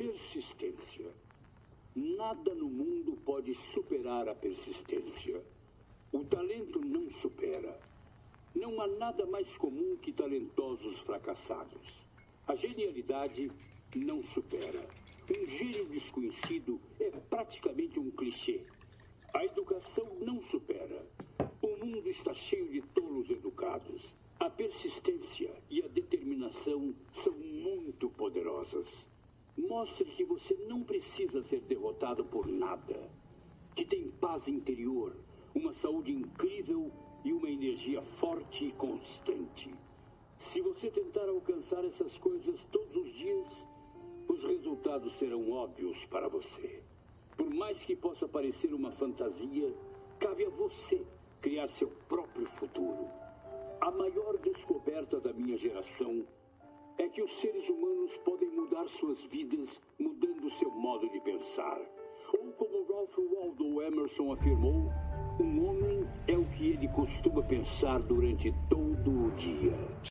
Persistência. Nada no mundo pode superar a persistência. O talento não supera. Não há nada mais comum que talentosos fracassados. A genialidade não supera. Um gênio desconhecido é praticamente um clichê. A educação não supera. O mundo está cheio de tolos educados. A persistência e a determinação são muito poderosas. Mostre que você não precisa ser derrotado por nada. Que tem paz interior, uma saúde incrível e uma energia forte e constante. Se você tentar alcançar essas coisas todos os dias, os resultados serão óbvios para você. Por mais que possa parecer uma fantasia, cabe a você criar seu próprio futuro. A maior descoberta da minha geração é que os seres humanos podem mudar suas vidas mudando seu modo de pensar. Ou como Ralph Waldo Emerson afirmou, um homem é o que ele costuma pensar durante todo o dia.